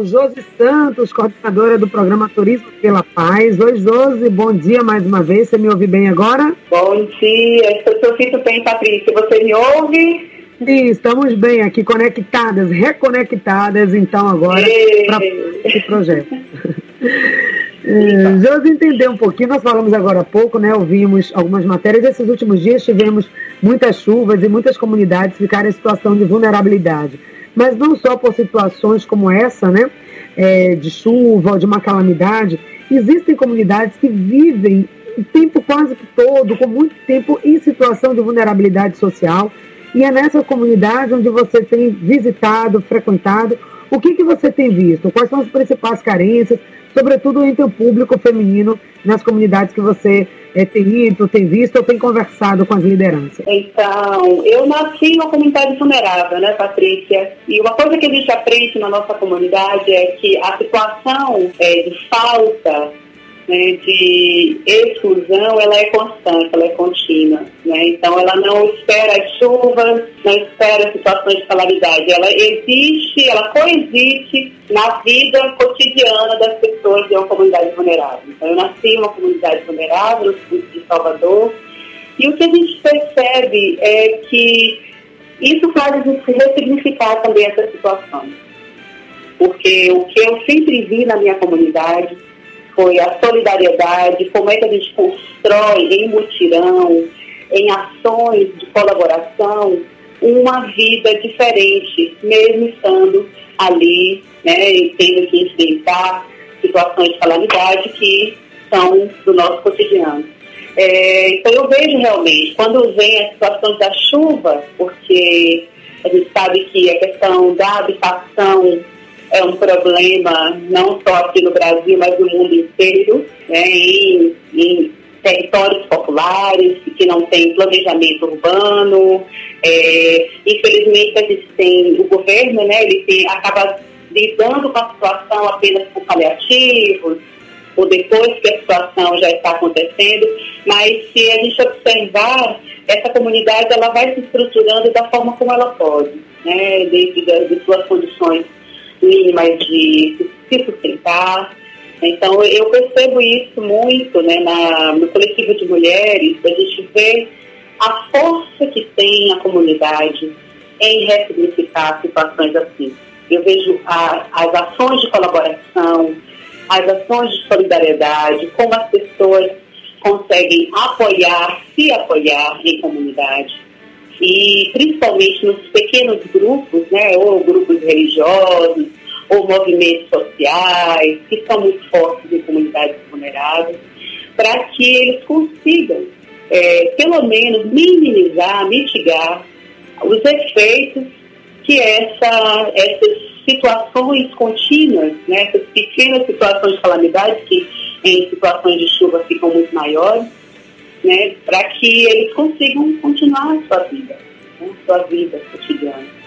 Josi Santos, coordenadora do programa Turismo pela Paz. Oi, Josi, bom dia mais uma vez. Você me ouve bem agora? Bom dia, eu sinto bem, Patrícia. Você me ouve? Sim, estamos bem aqui, conectadas, reconectadas, então, agora, para esse projeto. é, Josi, entender um pouquinho, nós falamos agora há pouco, né? Ouvimos algumas matérias. Esses últimos dias tivemos muitas chuvas e muitas comunidades ficaram em situação de vulnerabilidade mas não só por situações como essa, né, é, de chuva de uma calamidade, existem comunidades que vivem o tempo quase todo, com muito tempo em situação de vulnerabilidade social, e é nessa comunidade onde você tem visitado, frequentado, o que, que você tem visto? Quais são as principais carências, sobretudo entre o público feminino nas comunidades que você é, tem ido, tem visto ou tem conversado com as lideranças? Então, eu nasci em uma comunidade vulnerável, né, Patrícia? E uma coisa que a gente aprende na nossa comunidade é que a situação é, de falta né, de exclusão, ela é constante, ela é contínua. Né? Então, ela não espera as chuvas, não espera situações de calamidade. Ela existe, ela coexiste na vida cotidiana das pessoas de uma comunidade vulnerável. Então, eu nasci em uma comunidade vulnerável, no de Salvador, e o que a gente percebe é que isso faz a gente ressignificar também essa situação. Porque o que eu sempre vi na minha comunidade foi a solidariedade, como é que a gente constrói em mutirão, em ações de colaboração, uma vida diferente, mesmo estando ali, né, e tendo que enfrentar situações de calamidade que são do nosso cotidiano. É, então eu vejo realmente, quando vem a situação da chuva, porque a gente sabe que a questão da habitação é um problema não só aqui no Brasil, mas no mundo inteiro, né, em, em territórios populares que não tem planejamento urbano. É, infelizmente, a gente tem o governo, né, ele tem, acaba lidando com a situação apenas por paliativos, ou depois que a situação já está acontecendo, mas se a gente observar, essa comunidade ela vai se estruturando da forma como ela pode, né, dentro das, suas condições mínimas de se sustentar. Então, eu percebo isso muito né, na, no coletivo de mulheres, a gente vê a força que tem a comunidade em ressignificar situações assim. Eu vejo a, as ações de colaboração, as ações de solidariedade, como as pessoas conseguem apoiar, se apoiar em comunidade e principalmente nos pequenos grupos, né, ou grupos religiosos, ou movimentos sociais, que são muito fortes em comunidades vulneráveis, para que eles consigam, é, pelo menos, minimizar, mitigar os efeitos que essa, essas situações contínuas, né, essas pequenas situações de calamidade, que em situações de chuva ficam muito maiores, né, para que eles consigam continuar a sua vida, né, sua vida cotidiana.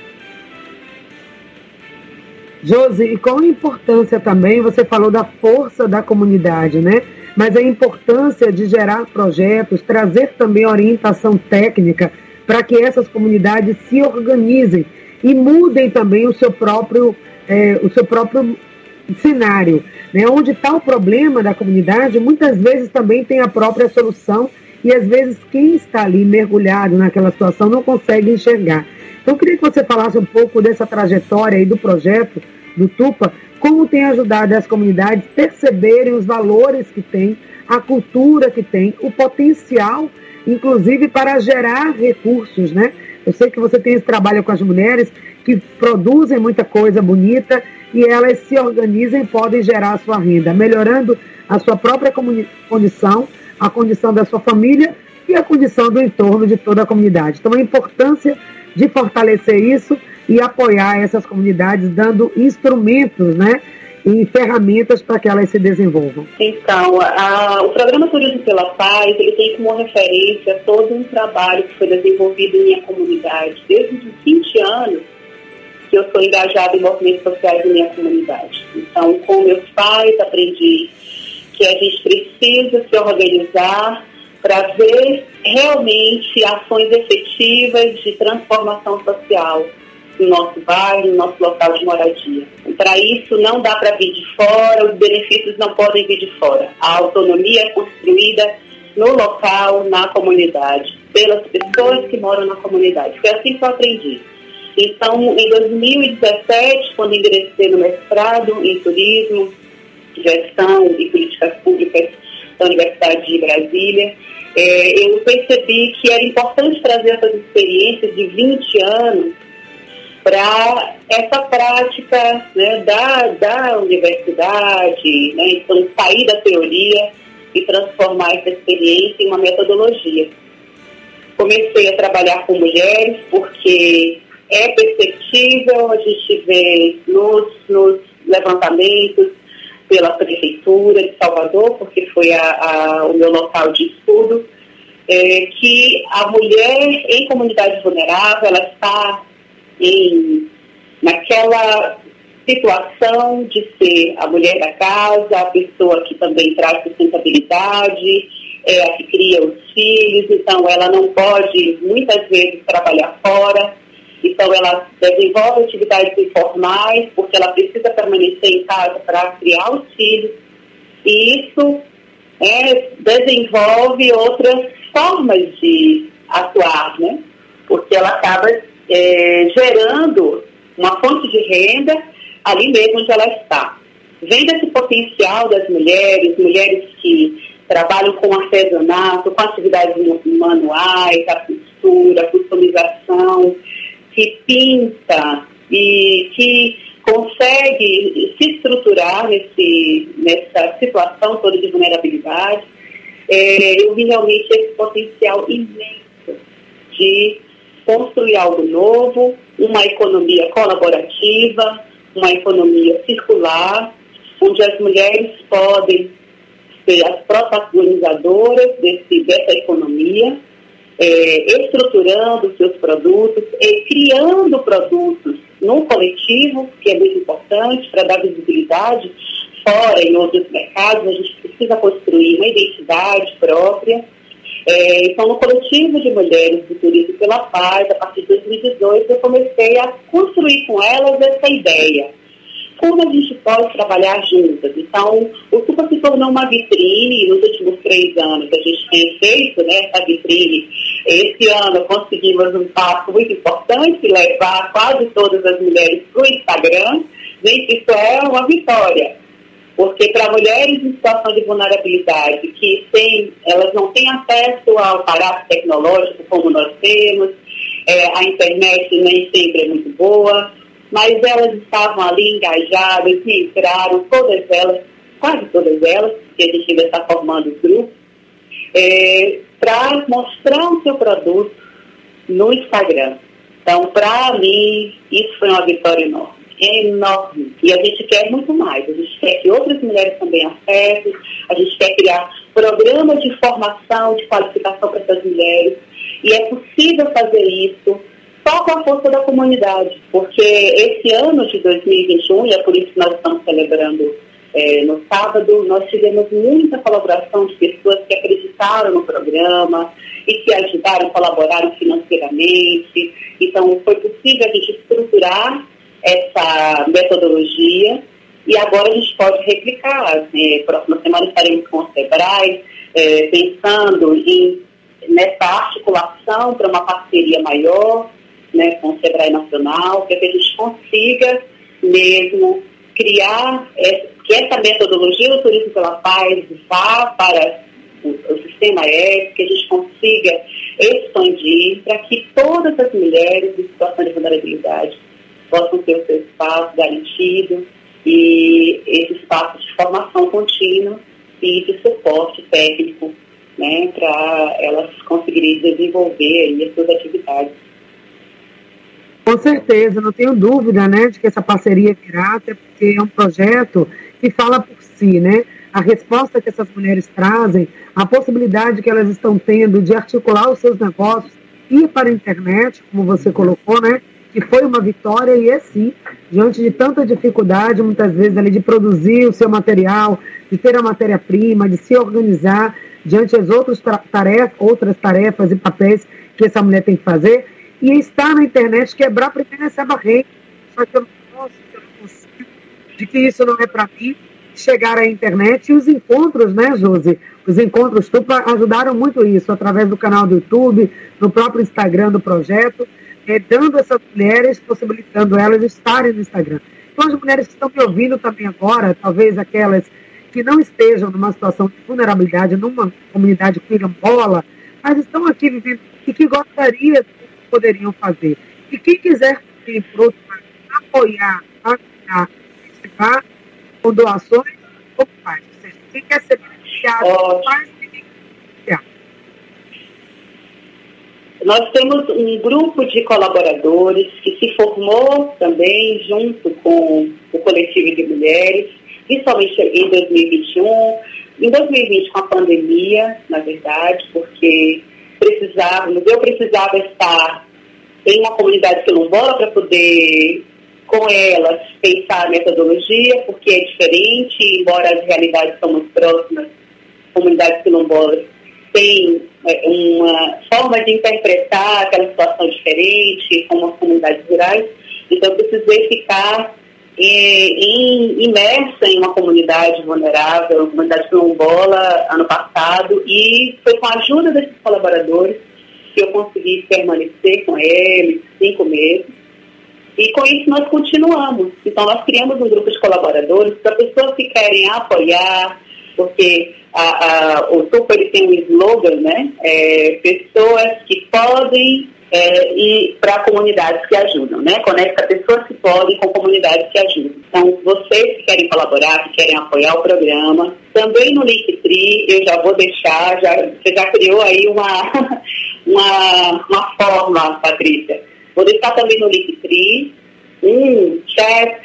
Josi, e qual a importância também, você falou da força da comunidade, né? Mas a importância de gerar projetos, trazer também orientação técnica para que essas comunidades se organizem e mudem também o seu próprio, é, o seu próprio cenário. Né? Onde está o problema da comunidade, muitas vezes também tem a própria solução e às vezes quem está ali mergulhado naquela situação não consegue enxergar. Então, eu queria que você falasse um pouco dessa trajetória aí do projeto do Tupa, como tem ajudado as comunidades a perceberem os valores que tem, a cultura que tem, o potencial, inclusive para gerar recursos, né? Eu sei que você tem esse trabalho com as mulheres que produzem muita coisa bonita e elas se organizam e podem gerar a sua renda, melhorando a sua própria condição, a condição da sua família e a condição do entorno de toda a comunidade. Então, a importância de fortalecer isso e apoiar essas comunidades, dando instrumentos, né? e ferramentas para que elas se desenvolvam. Então, a, o programa Turismo pela Paz ele tem como referência todo um trabalho que foi desenvolvido em minha comunidade desde os 20 anos que eu sou engajada em movimentos sociais em minha comunidade. Então, com meus pais aprendi que a gente precisa se organizar para ver realmente ações efetivas de transformação social no nosso bairro, no nosso local de moradia. Para isso, não dá para vir de fora, os benefícios não podem vir de fora. A autonomia é construída no local, na comunidade, pelas pessoas que moram na comunidade. Foi assim que eu aprendi. Então, em 2017, quando ingressei no mestrado em turismo, gestão e políticas públicas da Universidade de Brasília, é, eu percebi que era importante trazer essas experiências de 20 anos para essa prática né, da, da universidade, né, então sair da teoria e transformar essa experiência em uma metodologia. Comecei a trabalhar com mulheres porque é perceptível, a gente vê nos, nos levantamentos pela Prefeitura de Salvador, porque foi a, a, o meu local de estudo, é, que a mulher em comunidade vulnerável, ela está em, naquela situação de ser a mulher da casa, a pessoa que também traz sustentabilidade, é a que cria os filhos, então ela não pode muitas vezes trabalhar fora, então, ela desenvolve atividades informais, porque ela precisa permanecer em casa para criar os filhos. E isso é, desenvolve outras formas de atuar, né? Porque ela acaba é, gerando uma fonte de renda ali mesmo onde ela está. Vendo esse potencial das mulheres, mulheres que trabalham com artesanato, com atividades manuais, a costura, a customização, que pinta e que consegue se estruturar nesse, nessa situação toda de vulnerabilidade, é, eu vi realmente esse potencial imenso de construir algo novo, uma economia colaborativa, uma economia circular, onde as mulheres podem ser as protagonizadoras desse, dessa economia é, estruturando seus produtos, e criando produtos no coletivo, que é muito importante para dar visibilidade fora em outros mercados, a gente precisa construir uma identidade própria. É, então, no coletivo de mulheres do Turismo pela Paz, a partir de 2018, eu comecei a construir com elas essa ideia como a gente pode trabalhar juntas. Então, o Supa se tornou uma vitrine, nos últimos três anos que a gente tem feito né, essa vitrine, esse ano conseguimos um passo muito importante, levar quase todas as mulheres para o Instagram. Gente, isso é uma vitória. Porque para mulheres em situação de vulnerabilidade, que tem, elas não têm acesso ao aparato tecnológico como nós temos, é, a internet nem sempre é muito boa, mas elas estavam ali engajadas e entraram, todas elas, quase todas elas, que a gente ainda está formando o grupo, é, para mostrar o seu produto no Instagram. Então, para mim, isso foi uma vitória enorme. Enorme. E a gente quer muito mais. A gente quer que outras mulheres também acessem, a gente quer criar programas de formação, de qualificação para essas mulheres. E é possível fazer isso só com a força da comunidade, porque esse ano de 2021, e é por isso que nós estamos celebrando é, no sábado, nós tivemos muita colaboração de pessoas que acreditaram no programa e que ajudaram, colaboraram financeiramente. Então, foi possível a gente estruturar essa metodologia e agora a gente pode replicar. É, próxima semana estaremos com o SEBRAE, é, pensando em, nessa articulação para uma parceria maior né, com o SEBRAE Nacional, para que a gente consiga mesmo criar que essa metodologia do turismo pela paz vá para o, o sistema S, que a gente consiga expandir para que todas as mulheres em situação de vulnerabilidade possam ter o seu espaço garantido e esse espaço de formação contínua e de suporte técnico né, para elas conseguirem desenvolver as suas atividades. Com certeza, não tenho dúvida, né, de que essa parceria virá, até porque é um projeto que fala por si, né? A resposta que essas mulheres trazem, a possibilidade que elas estão tendo de articular os seus negócios, ir para a internet, como você colocou, né? Que foi uma vitória e é sim, diante de tanta dificuldade, muitas vezes ali de produzir o seu material, de ter a matéria-prima, de se organizar diante das outras tarefas, outras tarefas e papéis que essa mulher tem que fazer e estar na internet, quebrar primeiro essa barreira. Só que eu não posso, eu não consigo, de que isso não é para mim, chegar à internet e os encontros, né, Josi? Os encontros Tupa ajudaram muito isso, através do canal do YouTube, no próprio Instagram do projeto, é, dando essas mulheres, possibilitando elas estarem no Instagram. Então, as mulheres que estão me ouvindo também agora, talvez aquelas que não estejam numa situação de vulnerabilidade, numa comunidade quilombola, mas estão aqui vivendo e que gostariam, que poderiam fazer. E quem quiser, por outro lado, apoiar, ajudar, participar, com doações, como faz? Ou seja, quem quer ser beneficiado, faz, quem quer Nós temos um grupo de colaboradores que se formou também junto com o coletivo de mulheres, principalmente em 2021, em 2020 com a pandemia, na verdade, porque precisávamos, eu precisava estar em uma comunidade quilombola para poder com elas pensar a metodologia, porque é diferente, embora as realidades são muito próximas, comunidades quilombolas têm é, uma forma de interpretar aquela situação diferente, como as comunidades rurais, então eu precisei ficar é, em, imersa em uma comunidade vulnerável, uma comunidade quilombola, ano passado, e foi com a ajuda desses colaboradores que eu consegui permanecer com eles cinco meses e com isso nós continuamos. Então nós criamos um grupo de colaboradores para pessoas que querem apoiar, porque a, a, o ele tem um slogan, né? É, pessoas que podem é, ir para comunidades que ajudam, né? Conecta pessoas que podem com comunidades que ajudam. Então, vocês que querem colaborar, que querem apoiar o programa, também no Linktree, eu já vou deixar, já, você já criou aí uma, uma, uma forma, Patrícia Vou deixar também no Linktree um chat,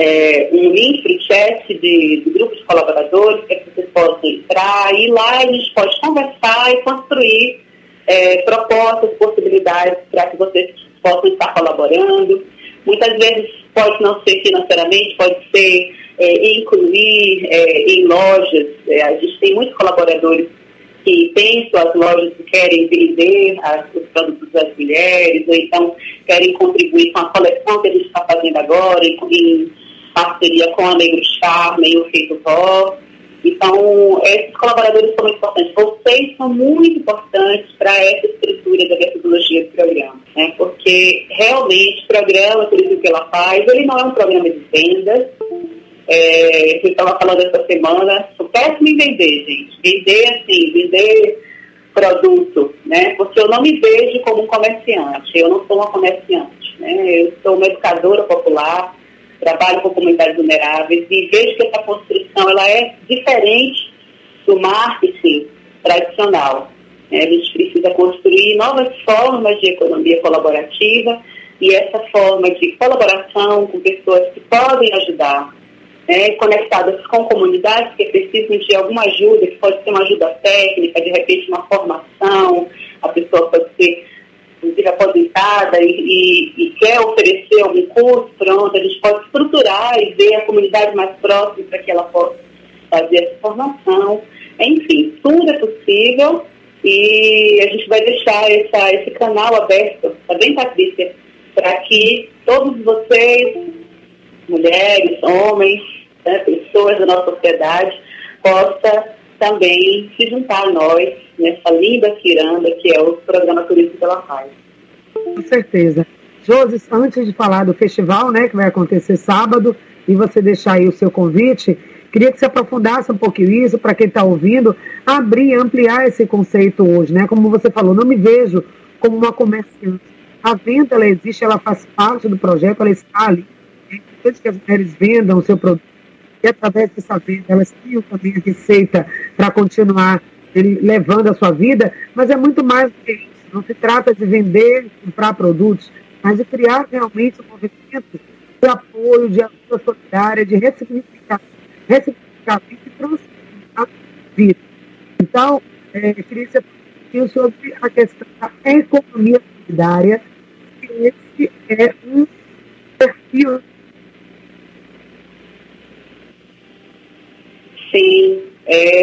é, um link para chat de, de grupos colaboradores, para que vocês possam entrar e lá a gente pode conversar e construir é, propostas, possibilidades para que vocês possam estar colaborando. Muitas vezes pode não ser financeiramente, pode ser é, incluir é, em lojas. É, a gente tem muitos colaboradores que têm suas lojas que querem vender as, os produtos das mulheres, ou então querem contribuir com a coleção que a gente está fazendo agora, em parceria com a Negro Charme e o Feito Vó. Então, esses colaboradores são muito importantes. Vocês são muito importantes para essa estrutura da metodologia do programa, né? porque realmente o programa, por isso que ela faz, ele não é um programa de vendas, é, que estava falando essa semana, sou péssimo em vender, gente. Vender assim, vender produto, né? Porque eu não me vejo como um comerciante, eu não sou uma comerciante, né? Eu sou uma educadora popular, trabalho com comunidades vulneráveis e vejo que essa construção ela é diferente do marketing tradicional. Né? A gente precisa construir novas formas de economia colaborativa e essa forma de colaboração com pessoas que podem ajudar né, conectadas com comunidades que precisam de alguma ajuda, que pode ser uma ajuda técnica, de repente uma formação, a pessoa pode ser inclusive aposentada e, e, e, quer oferecer algum curso, pronto, a gente pode estruturar e ver a comunidade mais próxima para que ela possa fazer essa formação. Enfim, tudo é possível e a gente vai deixar essa, esse canal aberto, tá bem, Patrícia? Para que todos vocês, mulheres, homens, né, pessoas da nossa sociedade, possa também se juntar a nós nessa linda ciranda que é o programa Turismo pela Paz. Com certeza. Josi, antes de falar do festival, né, que vai acontecer sábado, e você deixar aí o seu convite, queria que você aprofundasse um pouquinho isso, para quem está ouvindo, abrir, ampliar esse conceito hoje, né? Como você falou, não me vejo como uma comerciante. A venda, ela existe, ela faz parte do projeto, ela está ali. É que as mulheres vendam o seu produto e através dessa venda elas tinham também a receita para continuar levando a sua vida, mas é muito mais do que. Não se trata de vender, comprar produtos, mas de criar realmente um movimento de apoio, de ajuda solidária, de ressignificar, ressignificar e transformar vida. Então, é, queria que você sobre a questão da economia solidária, que esse é um perfil Sim. É,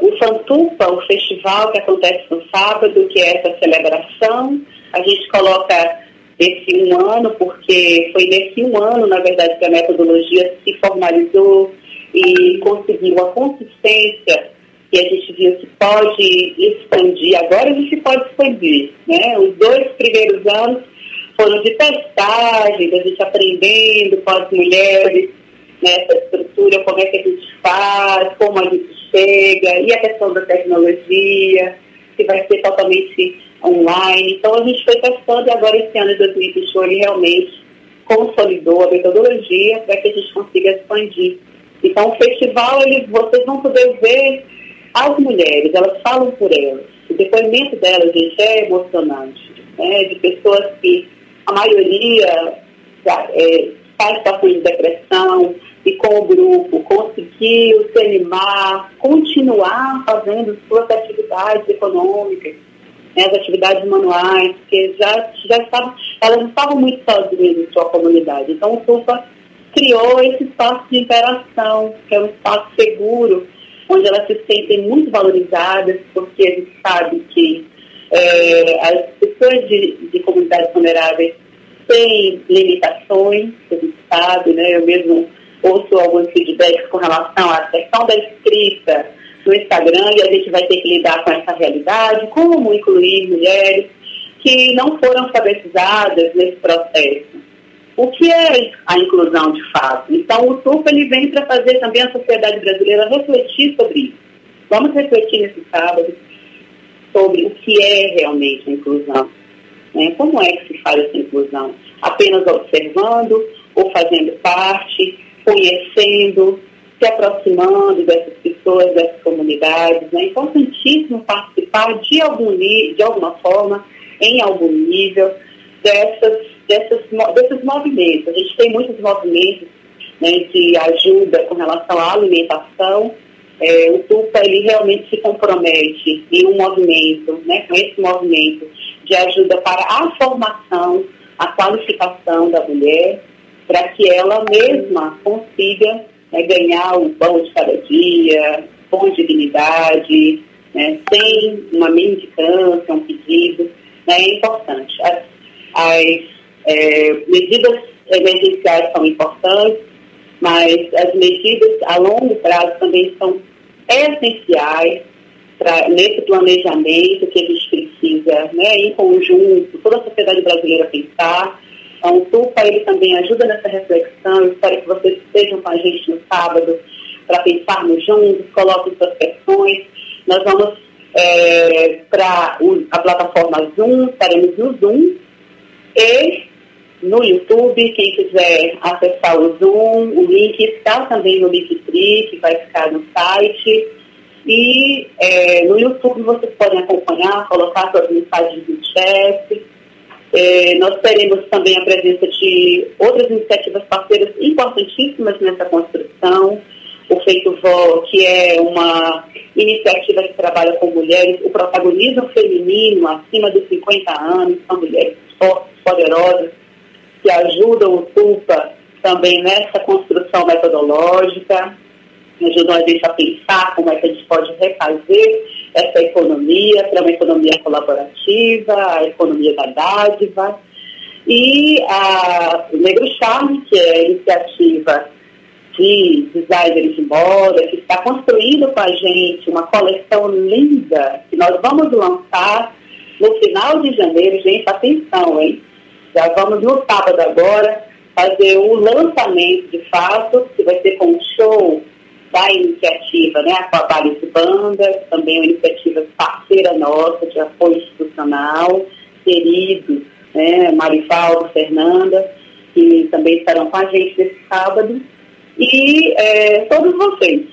o Fantupa, o festival que acontece no sábado, que é essa celebração A gente coloca esse um ano, porque foi nesse um ano, na verdade, que a metodologia se formalizou e conseguiu a consistência que a gente viu que pode expandir. Agora a gente pode expandir. Né? Os dois primeiros anos foram de testagem, da gente aprendendo com as mulheres, nessa né, estrutura, como é que a gente faz, como a gente chega, e a questão da tecnologia, que vai ser totalmente online. Então a gente foi testando e agora esse ano de 2021 ele realmente consolidou a metodologia para que a gente consiga expandir. Então o festival, ele, vocês vão poder ver as mulheres, elas falam por elas. O depoimento delas, gente, é emocionante. Né? De pessoas que a maioria é, faz situações de depressão e com o grupo conseguiu se animar, continuar fazendo suas atividades econômicas, né, as atividades manuais, porque já, já estavam, elas não estavam muito sozinhas em sua comunidade. Então o FUFA criou esse espaço de interação, que é um espaço seguro, onde elas se sentem muito valorizadas, porque a gente sabe que é, as pessoas de, de comunidades vulneráveis têm limitações, a gente sabe, né? Eu mesmo ouço alguns feedbacks com relação à questão da escrita no Instagram e a gente vai ter que lidar com essa realidade, como incluir mulheres que não foram alfabetizadas nesse processo. O que é a inclusão de fato? Então, o TUF ele vem para fazer também a sociedade brasileira refletir sobre isso. Vamos refletir nesse sábado sobre o que é realmente a inclusão. Né? Como é que se faz essa inclusão? Apenas observando ou fazendo parte, conhecendo, se aproximando dessas pessoas, dessas comunidades. Né? É importantíssimo participar de, algum, de alguma forma, em algum nível, dessas, dessas, desses movimentos. A gente tem muitos movimentos né, de ajuda com relação à alimentação. É, o TUPA ele realmente se compromete em um movimento, né, com esse movimento de ajuda para a formação, a qualificação da mulher, para que ela mesma consiga né, ganhar o pão de cada dia, com dignidade, né, sem uma mendicância, um pedido. Né, é importante. As, as é, medidas emergenciais são importantes, mas as medidas a longo prazo também são essenciais para nesse planejamento que a gente precisa, né, em conjunto, toda a sociedade brasileira pensar. Então, o TUPA ele também ajuda nessa reflexão. Eu espero que vocês estejam com a gente no sábado para pensarmos juntos, coloquem suas questões. Nós vamos é, para a plataforma Zoom, estaremos no Zoom e no YouTube, quem quiser acessar o Zoom, o link está também no Linktree, que vai ficar no site. E é, no YouTube vocês podem acompanhar, colocar suas mensagens no chat. É, nós teremos também a presença de outras iniciativas parceiras importantíssimas nessa construção. O Feito Vó, que é uma iniciativa que trabalha com mulheres, o protagonismo feminino acima dos 50 anos, são mulheres fortes, poderosas, que ajudam o TUPA também nessa construção metodológica, ajudam a gente a pensar como é que a gente pode refazer essa economia para uma economia colaborativa, a economia da dádiva. E a Negro Charme, que é a iniciativa de designers de moda, que está construindo com a gente uma coleção linda, que nós vamos lançar no final de janeiro. Gente, atenção, hein? Já vamos no sábado agora fazer o lançamento de fato, que vai ser com um show da iniciativa, né, a Trabalhos de Banda, também uma iniciativa parceira nossa de apoio institucional, querido, né, Marivaldo, Fernanda, que também estarão com a gente nesse sábado, e é, todos vocês,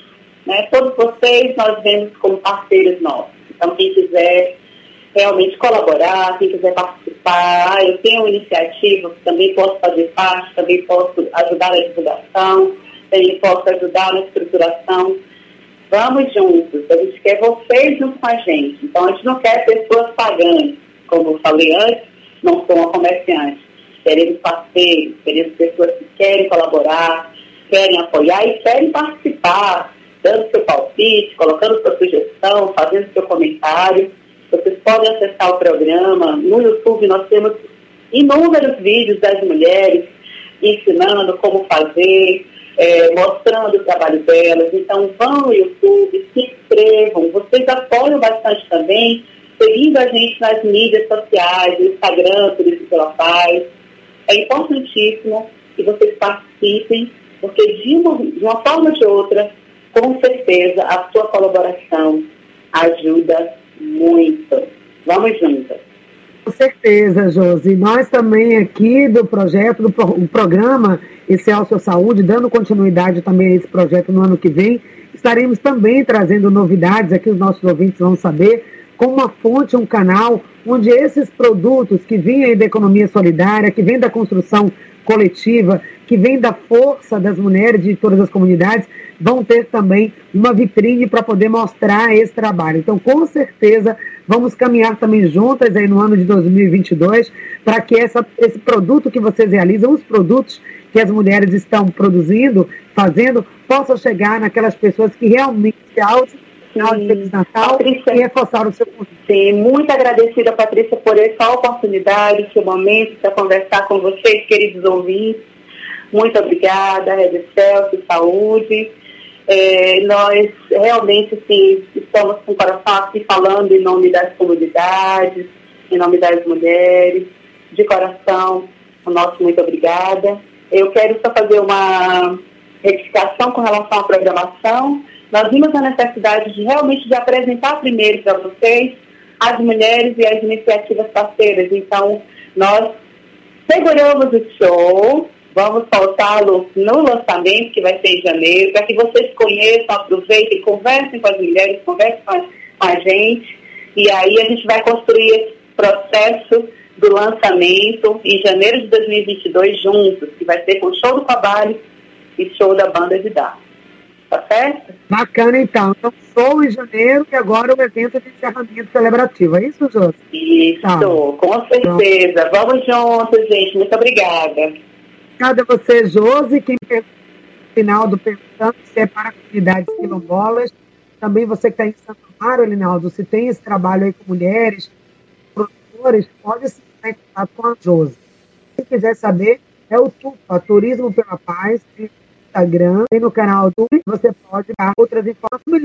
né, todos vocês nós vemos como parceiros nossos. Então, quem quiser realmente colaborar, quem quiser participar, ah, eu tenho uma iniciativa, também posso fazer parte, também posso ajudar na divulgação, ele possa ajudar na estruturação. Vamos juntos, a gente quer vocês junto com a gente. Então, a gente não quer pessoas pagantes, como eu falei antes, não sou uma comerciante. Queremos parceiros, queremos pessoas que querem colaborar, querem apoiar e querem participar, dando seu palpite, colocando sua sugestão, fazendo seu comentário. Vocês podem acessar o programa. No YouTube nós temos inúmeros vídeos das mulheres ensinando como fazer, é, mostrando o trabalho delas. Então vão no YouTube, se inscrevam. Vocês apoiam bastante também, seguindo a gente nas mídias sociais, no Instagram, por isso que ela. É importantíssimo que vocês participem, porque de uma, de uma forma ou de outra, com certeza, a sua colaboração ajuda muito. Vamos juntas. Com certeza, Josi. Nós também aqui do projeto, do pro, programa Excelsior Saúde, dando continuidade também a esse projeto no ano que vem, estaremos também trazendo novidades aqui, os nossos ouvintes vão saber, como uma fonte, um canal, onde esses produtos que vêm da economia solidária, que vêm da construção coletiva, que vem da força das mulheres de todas as comunidades, vão ter também uma vitrine para poder mostrar esse trabalho. Então, com certeza, vamos caminhar também juntas aí no ano de 2022 para que essa, esse produto que vocês realizam, os produtos que as mulheres estão produzindo, fazendo, possam chegar naquelas pessoas que realmente se final de Feliz Natal Patrícia, e reforçar o seu convite. Sim, muito agradecida, Patrícia, por essa oportunidade, esse momento para conversar com vocês, queridos ouvintes. Muito obrigada, Rede Celso, saúde. É, nós realmente sim, estamos com o coração aqui falando em nome das comunidades, em nome das mulheres, de coração, o nosso muito obrigada. Eu quero só fazer uma retificação com relação à programação. Nós vimos a necessidade de realmente de apresentar primeiro para vocês as mulheres e as iniciativas parceiras. Então, nós seguramos o show, vamos soltá-lo no lançamento, que vai ser em janeiro, para que vocês conheçam, aproveitem, conversem com as mulheres, conversem com a, com a gente, e aí a gente vai construir esse processo do lançamento em janeiro de 2022 juntos, que vai ser com o show do trabalho e show da banda de dar. Tá certo? Bacana, então. Então, sou em janeiro, que agora o evento de encerramento celebrativo. É isso, Jô? Isso, tá. com certeza. Então. Vamos juntos, gente. Muito obrigada. Obrigada a você, Josi, quem final do perguntando se é para comunidades quilombolas. Também você que está em Santo Amaro, Linaldo, se tem esse trabalho aí com mulheres, produtores, pode se conectar com a Josi. Se quiser saber, é o TUPA, Turismo pela Paz, Instagram e no canal do você pode dar outras informações